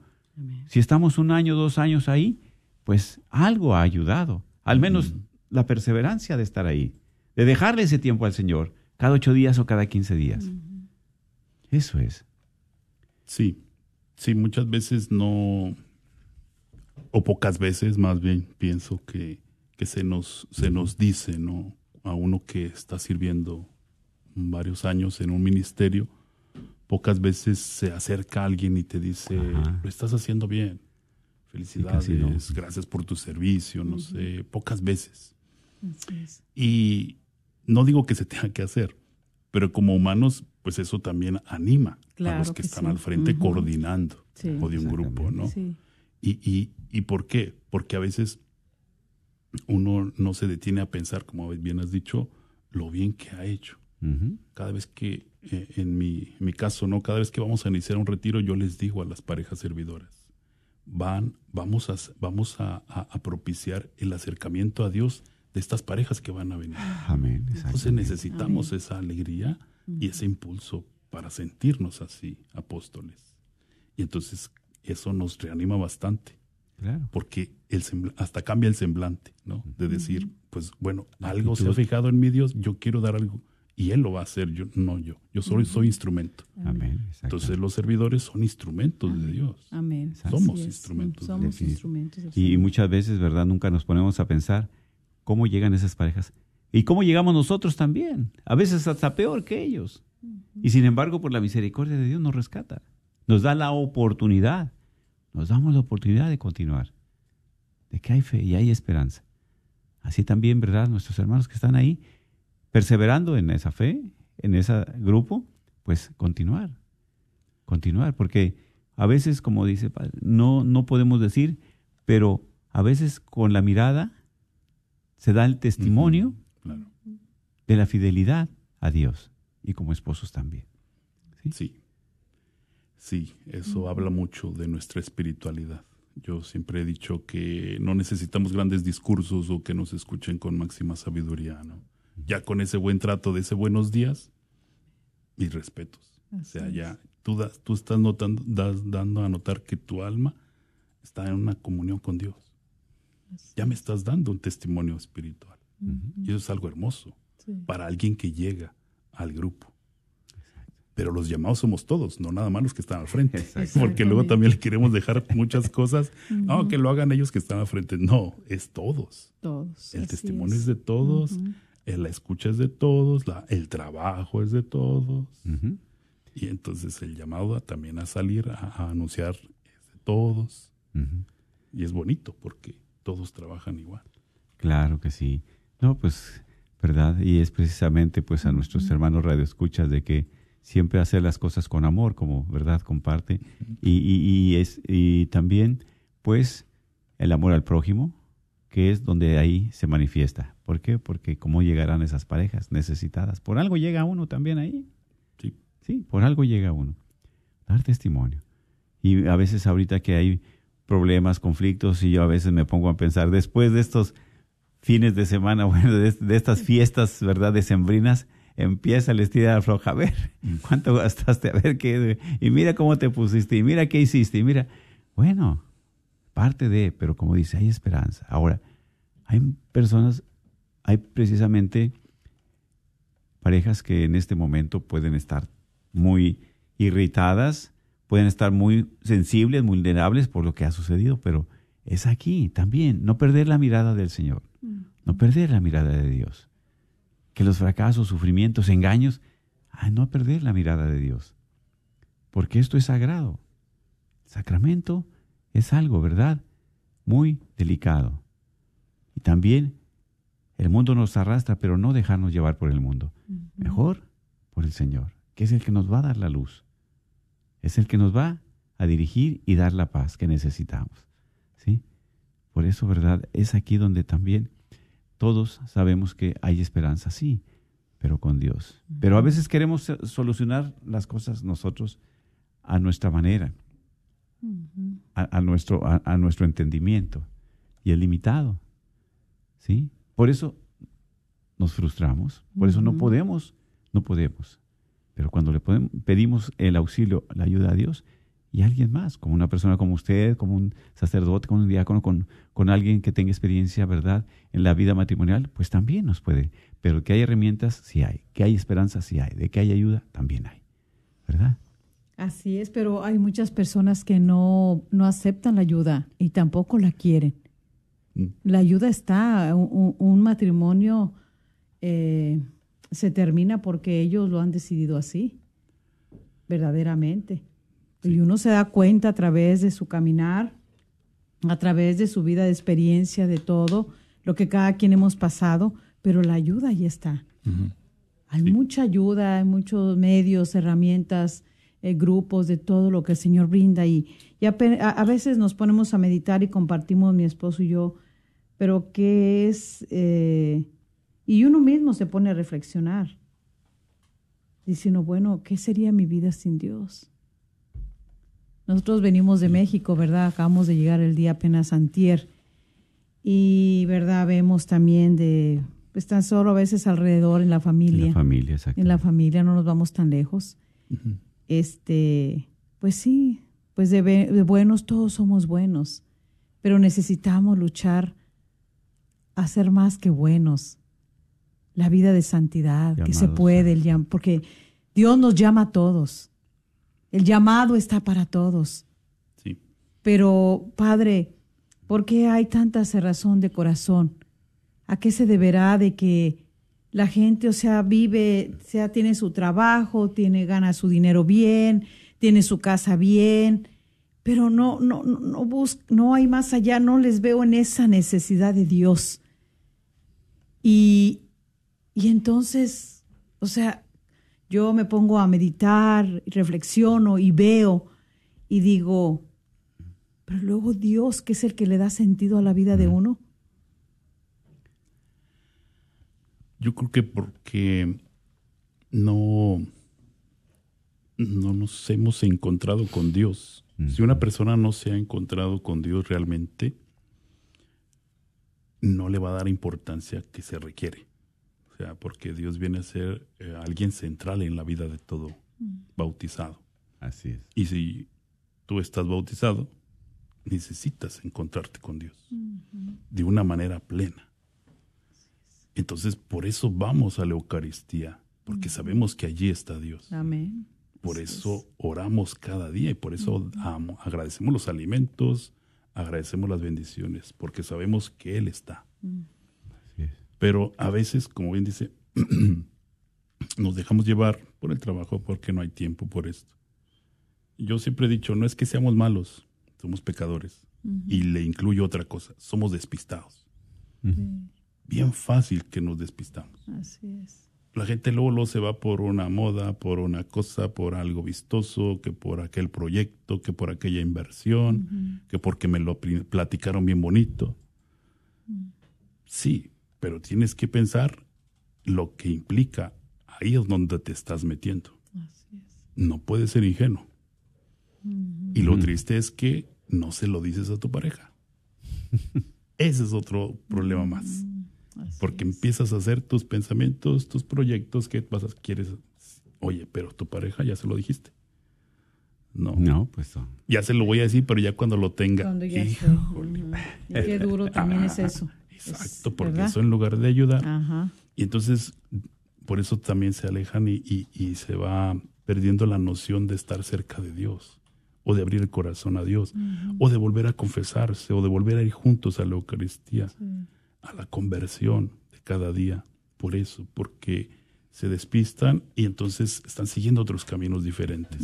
Si estamos un año, dos años ahí, pues algo ha ayudado, al menos la perseverancia de estar ahí, de dejarle ese tiempo al Señor, cada ocho días o cada quince días. Eso es. Sí, sí, muchas veces no, o pocas veces más bien pienso que que se nos, se nos dice, ¿no? A uno que está sirviendo varios años en un ministerio, pocas veces se acerca alguien y te dice, lo estás haciendo bien, felicidades, gracias por tu servicio, no sé, pocas veces. Y no digo que se tenga que hacer, pero como humanos, pues eso también anima a los que, están al frente coordinando o de un grupo, ¿no? Y, y, ¿Y por qué? Porque a veces uno no se detiene a pensar, como bien has dicho, lo bien que ha hecho. Cada vez que, eh, en mi, mi, caso, no, cada vez que vamos a iniciar un retiro, yo les digo a las parejas servidoras, van, vamos a, vamos a, propiciar el acercamiento a Dios de estas parejas que van a venir. Amén. Entonces necesitamos esa alegría y ese impulso para sentirnos así, apóstoles. Y entonces eso nos reanima bastante. Porque el hasta cambia el semblante, ¿no? De decir, pues bueno, algo se ha fijado en mi Dios, yo quiero dar algo. Y Él lo va a hacer, yo no yo. Yo soy, soy instrumento. Amén. Entonces los servidores son instrumentos de Dios. Amén. Somos instrumentos. Somos instrumentos. Y muchas veces, ¿verdad? Nunca nos ponemos a pensar cómo llegan esas parejas. Y cómo llegamos nosotros también. A veces hasta peor que ellos. Y sin embargo, por la misericordia de Dios nos rescata. Nos da la oportunidad nos damos la oportunidad de continuar, de que hay fe y hay esperanza. Así también, ¿verdad? Nuestros hermanos que están ahí, perseverando en esa fe, en ese grupo, pues continuar, continuar, porque a veces, como dice Padre, no, no podemos decir, pero a veces con la mirada se da el testimonio de la fidelidad a Dios y como esposos también. ¿sí? sí. Sí, eso habla mucho de nuestra espiritualidad. Yo siempre he dicho que no necesitamos grandes discursos o que nos escuchen con máxima sabiduría, ¿no? Ya con ese buen trato de ese buenos días, mis respetos. o sea, ya tú, das, tú estás notando, das, dando a notar que tu alma está en una comunión con Dios. Ya me estás dando un testimonio espiritual. Y eso es algo hermoso para alguien que llega al grupo pero los llamados somos todos, no nada más los que están al frente. Porque luego también le queremos dejar muchas cosas. No, que lo hagan ellos que están al frente. No, es todos. Todos. El testimonio es. de todos, la escucha es de todos, la, el trabajo es de todos. Y entonces el llamado también a salir a, anunciar es de todos. Y es bonito porque todos trabajan igual. Claro que sí. No, pues, ¿verdad? Y es precisamente pues a nuestros hermanos radioescuchas de que siempre hacer las cosas con amor, como verdad comparte, y, y, es, y también, pues, el amor al prójimo, que es donde ahí se manifiesta. ¿Por qué? Porque cómo llegarán esas parejas necesitadas. Por algo llega uno también ahí. Sí. Sí, por algo llega uno. Dar testimonio. Y a veces ahorita que hay problemas, conflictos, y yo a veces me pongo a pensar, después de estos fines de semana, bueno, de, estas fiestas, ¿verdad?, decembrinas, empieza el estilo floja. A ver, mm. ¿cuánto gastaste? A ver qué. Y mira cómo te pusiste, y mira qué hiciste, y mira. Bueno, parte de, pero como dice, hay esperanza. Ahora, hay personas, hay precisamente parejas que en este momento pueden estar muy irritadas, pueden estar muy sensibles, vulnerables por lo que ha sucedido, pero es aquí también, no perder la mirada del Señor, mm. no perder la mirada de Dios que los fracasos, sufrimientos, engaños, a no perder la mirada de Dios. Porque esto es sagrado. sacramento es algo, ¿verdad? Muy delicado. Y también el mundo nos arrastra, pero no dejarnos llevar por el mundo. Mejor por el Señor, que es el que nos va a dar la luz. Es el que nos va a dirigir y dar la paz que necesitamos. ¿Sí? Por eso, ¿verdad? Es aquí donde también todos sabemos que hay esperanza, sí, pero con Dios. Pero a veces queremos solucionar las cosas nosotros a nuestra manera, a, nuestro, a, nuestro entendimiento, y es limitado. ¿sí? Por eso nos frustramos, por eso no podemos, no podemos. Pero cuando le pedimos el auxilio, la ayuda a Dios, y alguien más, como una persona como usted, como un sacerdote, como un diácono, con, con alguien que tenga experiencia, ¿verdad?, en la vida matrimonial, pues también nos puede. Pero que hay herramientas, sí hay. Que hay esperanza, sí hay. De que hay ayuda, también hay. ¿Verdad? Así es, pero hay muchas personas que no, no aceptan la ayuda y tampoco la quieren. Mm. La ayuda está, un, matrimonio eh, se termina porque ellos lo han decidido así, verdaderamente. Y uno se da cuenta a través de su caminar, a través de su vida de experiencia, de todo, lo que cada quien hemos pasado, pero la ayuda ahí está. Hay mucha ayuda, hay muchos medios, herramientas, eh, grupos, de todo lo que el Señor brinda. Y, a, veces nos ponemos a meditar y compartimos mi esposo y yo, pero ¿qué es? Eh, y uno mismo se pone a reflexionar, diciendo, bueno, ¿qué sería mi vida sin Dios? Nosotros venimos de México, ¿verdad? Acabamos de llegar el día apenas antier. Y, ¿verdad? Vemos también de, pues tan solo a veces alrededor en la familia. En la familia, exacto. En la familia, no nos vamos tan lejos. Este, pues sí, pues de, buenos todos somos buenos, pero necesitamos luchar a ser más que buenos. La vida de santidad, que se puede, el, porque Dios nos llama a todos. El llamado está para todos. Sí. Pero, Padre, ¿por qué hay tanta cerrazón de corazón? ¿A qué se deberá de que la gente, o sea, vive, sea, tiene su trabajo, tiene, gana su dinero bien, tiene su casa bien, pero no, no, no, no hay más allá, no les veo en esa necesidad de Dios. Y, y entonces, o sea, yo me pongo a meditar, reflexiono y veo y digo, pero luego Dios, que es el que le da sentido a la vida de uno. Yo creo que porque no, no nos hemos encontrado con Dios. Si una persona no se ha encontrado con Dios realmente, no le va a dar importancia que se requiere porque Dios viene a ser eh, alguien central en la vida de todo mm. bautizado. Así es. Y si tú estás bautizado, necesitas encontrarte con Dios de una manera plena. Entonces, por eso vamos a la Eucaristía, porque sabemos que allí está Dios. Amén. Por eso oramos cada día y por eso agradecemos los alimentos, agradecemos las bendiciones, porque sabemos que Él está. Pero a veces, como bien dice, nos dejamos llevar por el trabajo porque no hay tiempo por esto. Yo siempre he dicho, no es que seamos malos, somos pecadores. Y le incluyo otra cosa, somos despistados. Bien fácil que nos despistamos. Así es. la gente luego, luego se va por una moda, por una cosa, por algo vistoso, que por aquel proyecto, que por aquella inversión, que porque me lo pl- platicaron bien bonito. Sí, pero tienes que pensar lo que implica. Ahí es donde te estás metiendo. No puedes ser ingenuo. Y lo triste es que no se lo dices a tu pareja. Ese es otro problema más. Porque empiezas a hacer tus pensamientos, tus proyectos que pasas, quieres. Oye, pero tu pareja ya se lo dijiste. No. No, pues no. Ya se lo voy a decir, pero ya cuando lo tenga. Cuando ya. Híjole. Y qué duro también es eso. Exacto, porque ¿verdad? eso en lugar de ayudar. Ajá. Y entonces, por eso también se alejan y, y- y se va perdiendo la noción de estar cerca de Dios, o de abrir el corazón a Dios, o de volver a confesarse, o de volver a ir juntos a la Eucaristía, a la conversión de cada día. Por eso, porque se despistan y entonces están siguiendo otros caminos diferentes.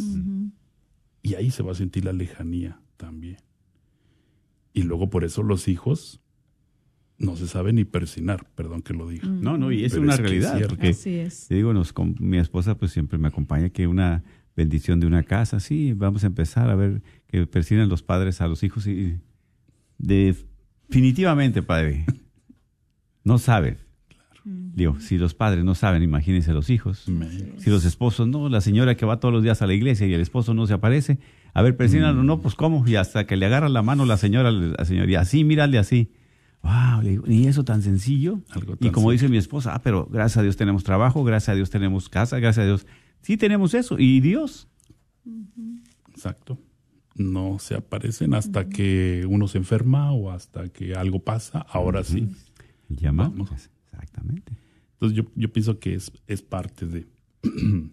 Y ahí se va a sentir la lejanía también. Y luego por eso los hijos no se saben ni persinar, perdón que lo diga. No, no, y es Pero una es que es realidad. cierto. porque Así es. te digo, nos, con mi esposa pues siempre me acompaña que una bendición de una casa, sí, vamos a empezar a ver que persinan los padres a los hijos y definitivamente, padre, no saben. Digo, si los padres no saben, imagínense los hijos. Si los esposos no, la señora que va todos los días a la iglesia y el esposo no se aparece, a ver, persínalo, no, pues cómo, y hasta que le agarra la mano la señora, la señora, y así, mírale así. Wow, le digo, y eso tan sencillo. Algo y como dice mi esposa, ah, pero gracias a Dios tenemos trabajo, gracias a Dios tenemos casa, gracias a Dios. Sí tenemos eso, y Dios. Exacto. No se aparecen hasta que uno se enferma o hasta que algo pasa. Ahora sí. Llamamos. Vamos. Exactamente. Entonces yo, yo pienso que es, es parte de,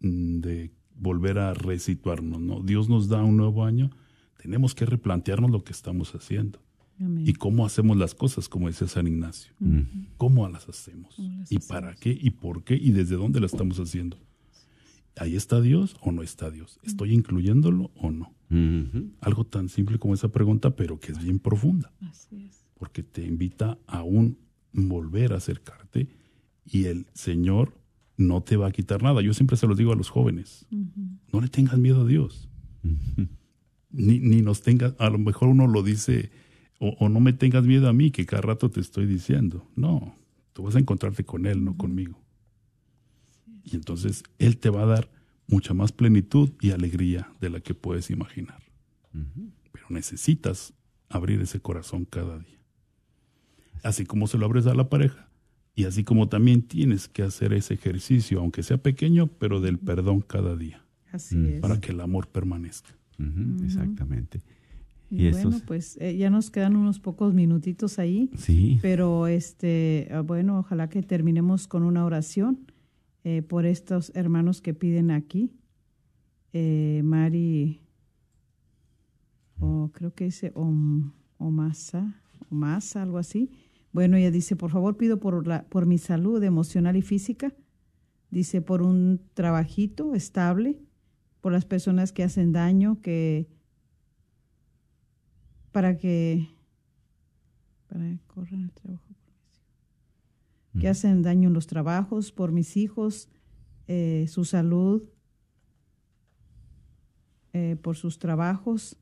de volver a resituarnos. ¿no? Dios nos da un nuevo año. Tenemos que replantearnos lo que estamos haciendo Amén. y cómo hacemos las cosas, como decía San Ignacio. ¿Cómo las hacemos? las ¿Y para qué? ¿Y por qué? ¿Y desde dónde la estamos haciendo? ¿Ahí está Dios o no está Dios? ¿Estoy incluyéndolo o no? Algo tan simple como esa pregunta, pero que es bien profunda, Así es. porque te invita a un volver a acercarte y el Señor no te va a quitar nada. Yo siempre se lo digo a los jóvenes, no le tengas miedo a Dios. Ni, ni nos tengas, a lo mejor uno lo dice, o, o no me tengas miedo a mí, que cada rato te estoy diciendo. No, tú vas a encontrarte con Él, no conmigo. Y entonces Él te va a dar mucha más plenitud y alegría de la que puedes imaginar. Pero necesitas abrir ese corazón cada día. Así como se lo abres a la pareja. Y así como también tienes que hacer ese ejercicio, aunque sea pequeño, pero del perdón cada día, Así es. para que el amor permanezca. Exactamente. Y, Y estos- bueno, pues eh, ya nos quedan unos pocos minutitos ahí, Sí. pero este, ah, bueno, ojalá que terminemos con una oración eh, por estos hermanos que piden aquí. Eh, Mari, o creo que dice Om- Omasa, Omasa, algo así. Bueno, ella dice, por favor pido por, la, por mi salud emocional y física. Dice, por un trabajito estable, por las personas que hacen daño, que para que para que corran el trabajo por mis hijos. que hacen daño en los trabajos por mis hijos eh, su salud eh, por sus trabajos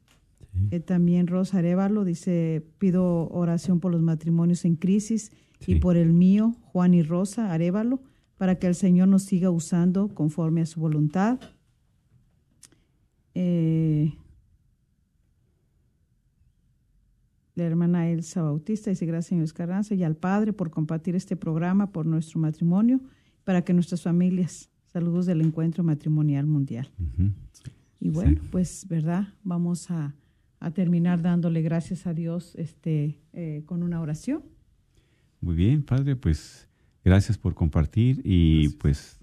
Eh, también Rosa Arevalo dice pido oración por los matrimonios en crisis Sí. y por el mío Juan y Rosa Arevalo para que el Señor nos siga usando conforme a su voluntad eh, la hermana Elsa Bautista dice gracias señor Escarranza y al Padre por compartir este programa por nuestro matrimonio para que nuestras familias saludos del encuentro matrimonial mundial y bueno pues verdad vamos a, a terminar dándole gracias a Dios este eh, con una oración. Muy bien, padre, pues gracias por compartir y pues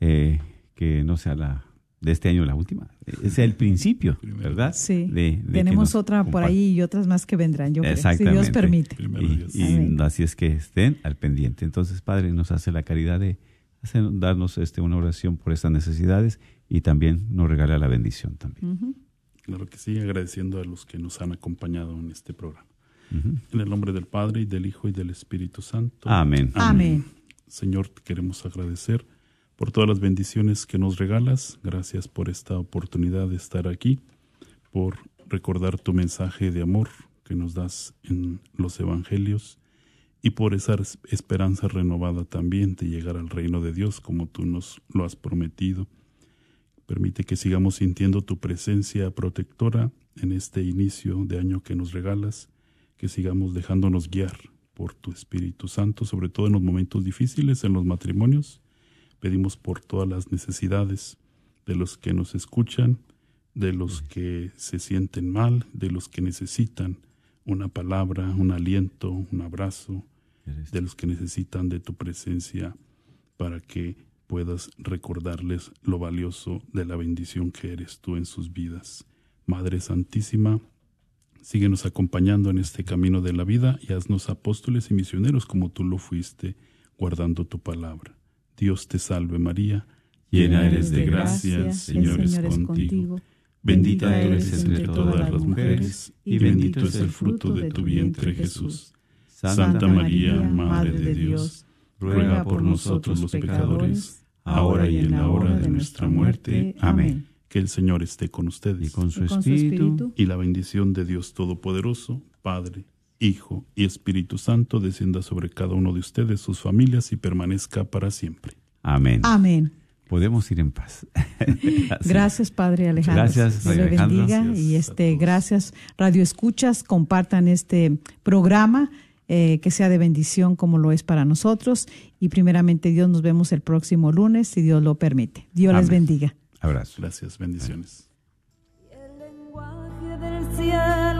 eh, que no sea la de este año la última, sea el principio, ¿verdad? sí De- de que tenemos otra por ahí y otras más que vendrán yo creo si. Dios permite Primero Y, Dios. y Amén. así es que estén al pendiente. Entonces, Padre, nos hace la caridad de hacer- darnos este, una oración por estas necesidades y también nos regala la bendición también. Ujú. Claro que sí, agradeciendo a los que nos han acompañado en este programa. En el nombre del Padre y del Hijo y del Espíritu Santo. Amén. amén Señor, te queremos agradecer por todas las bendiciones que nos regalas. Gracias por esta oportunidad de estar aquí, por recordar tu mensaje de amor que nos das en los evangelios y por esa esperanza renovada también de llegar al reino de Dios como tú nos lo has prometido. Permite que sigamos sintiendo tu presencia protectora en este inicio de año que nos regalas, que sigamos dejándonos guiar por tu Espíritu Santo, sobre todo en los momentos difíciles, en los matrimonios. Pedimos por todas las necesidades de los que nos escuchan, de los que se sienten mal, de los que necesitan una palabra, un aliento, un abrazo, de los que necesitan de tu presencia para que puedas recordarles lo valioso de la bendición que eres tú en sus vidas. Madre Santísima, síguenos acompañando en este camino de la vida y haznos apóstoles y misioneros como tú lo fuiste, guardando tu palabra. Dios te salve María, llena eres de gracia, Señor es contigo. Bendita eres entre todas las mujeres, y bendito es el fruto de tu vientre Jesús. Santa María, Madre de Dios, ruega por nosotros los pecadores, ahora y en la hora de nuestra muerte. Amén. Que el Señor esté con ustedes. Y con su espíritu. Y la bendición de Dios Todopoderoso, Padre, Hijo y Espíritu Santo descienda sobre cada uno de ustedes, sus familias y permanezca para siempre. Amén. Amén podemos ir en paz. gracias, Padre Alejandro. Gracias, Dios le bendiga y este, gracias, Radio Escuchas, compartan este programa. Eh, que sea de bendición como lo es para nosotros. Y primeramente Dios nos vemos el próximo lunes, si Dios lo permite. Dios les bendiga. Abrazo. Gracias, bendiciones. el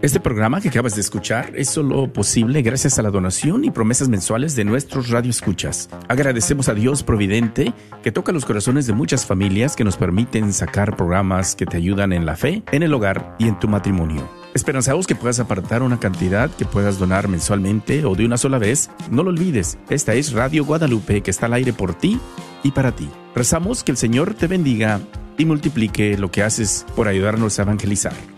Este programa que acabas de escuchar es solo posible gracias a la donación y promesas mensuales de nuestros radioescuchas. Agradecemos a Dios Providente que toca los corazones de muchas familias que nos permiten sacar programas que te ayudan en la fe, en el hogar y en tu matrimonio. Esperanzamos que puedas apartar una cantidad que puedas donar mensualmente o de una sola vez. No lo olvides, esta es Radio Guadalupe que está al aire por ti y para ti. Rezamos que el Señor te bendiga y multiplique lo que haces por ayudarnos a evangelizar.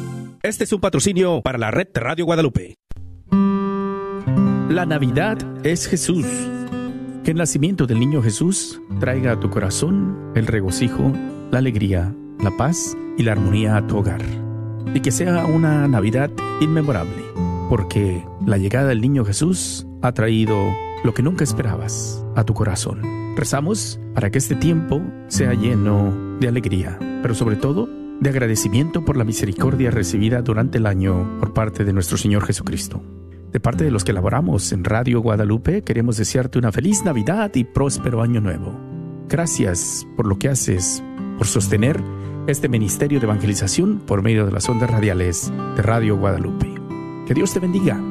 Este es un patrocinio para la red Radio Guadalupe. La Navidad es Jesús. Que el nacimiento del niño Jesús traiga a tu corazón el regocijo, la alegría, la paz y la armonía a tu hogar. Y que sea una Navidad inmemorable, porque la llegada del niño Jesús ha traído lo que nunca esperabas a tu corazón. Rezamos para que este tiempo sea lleno de alegría, pero sobre todo de agradecimiento por la misericordia recibida durante el año por parte de nuestro Señor Jesucristo. De parte de los que laboramos en Radio Guadalupe, queremos desearte una feliz Navidad y próspero año nuevo. Gracias por lo que haces, por sostener este ministerio de evangelización por medio de las ondas radiales de Radio Guadalupe. Que Dios te bendiga.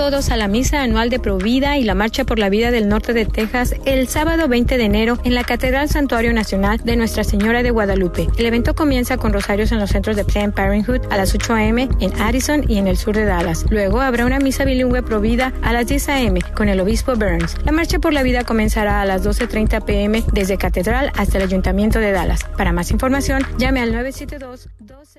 Todos a la misa anual de Provida y la Marcha por la Vida del Norte de Texas el sábado 20 de enero en la Catedral Santuario Nacional de Nuestra Señora de Guadalupe. El evento comienza con rosarios en los centros de Planned Parenthood a las 8 a.m. en Addison y en el sur de Dallas. Luego habrá una misa bilingüe Provida a las 10 a.m. con el obispo Burns. La Marcha por la Vida comenzará a las 12.30 p.m. desde Catedral hasta el Ayuntamiento de Dallas. Para más información, llame al 972 26